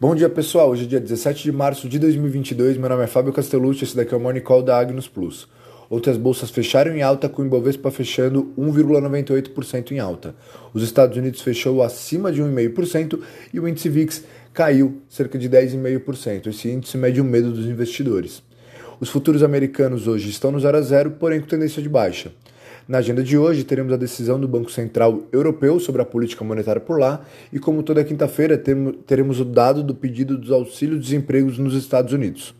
Bom dia pessoal, hoje é dia 17 de março de 2022, meu nome é Fábio Castellucci, esse daqui é o Morning Call da Agnus Plus. Ontem as bolsas fecharam em alta, com o Ibovespa fechando 1,98% em alta. Os Estados Unidos fechou acima de 1,5% e o índice VIX caiu cerca de 10,5%. Esse índice mede o medo dos investidores. Os futuros americanos hoje estão no 0 a 0, porém com tendência de baixa. Na agenda de hoje, teremos a decisão do Banco Central Europeu sobre a política monetária por lá, e como toda quinta-feira, teremos o dado do pedido dos auxílios-desempregos nos Estados Unidos.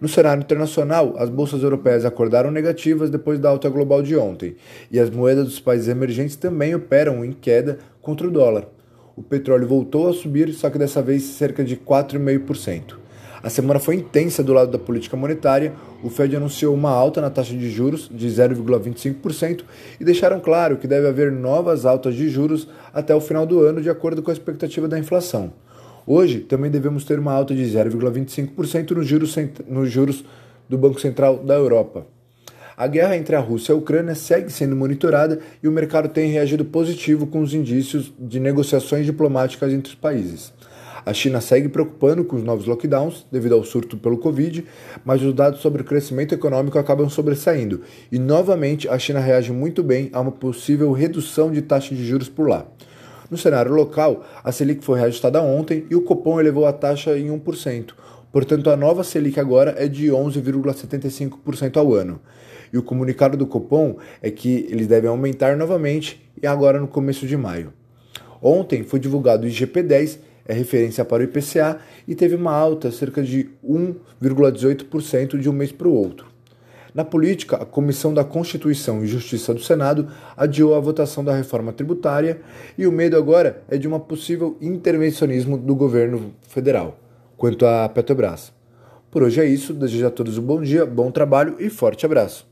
No cenário internacional, as bolsas europeias acordaram negativas depois da alta global de ontem, e as moedas dos países emergentes também operam em queda contra o dólar. O petróleo voltou a subir, só que dessa vez cerca de 4,5%. A semana foi intensa do lado da política monetária. O Fed anunciou uma alta na taxa de juros de 0,25% e deixaram claro que deve haver novas altas de juros até o final do ano, de acordo com a expectativa da inflação. Hoje, também devemos ter uma alta de 0,25% nos juros, nos juros do Banco Central da Europa. A guerra entre a Rússia e a Ucrânia segue sendo monitorada e o mercado tem reagido positivo com os indícios de negociações diplomáticas entre os países. A China segue preocupando com os novos lockdowns devido ao surto pelo Covid, mas os dados sobre o crescimento econômico acabam sobressaindo e novamente a China reage muito bem a uma possível redução de taxa de juros por lá. No cenário local, a Selic foi reajustada ontem e o Copom elevou a taxa em 1%. Portanto, a nova Selic agora é de 11,75% ao ano. E o comunicado do Copom é que eles devem aumentar novamente e agora no começo de maio. Ontem foi divulgado o IGP-10 é referência para o IPCA e teve uma alta cerca de 1,18% de um mês para o outro. Na política, a Comissão da Constituição e Justiça do Senado adiou a votação da reforma tributária e o medo agora é de um possível intervencionismo do governo federal quanto à Petrobras. Por hoje é isso, desejo a todos um bom dia, bom trabalho e forte abraço.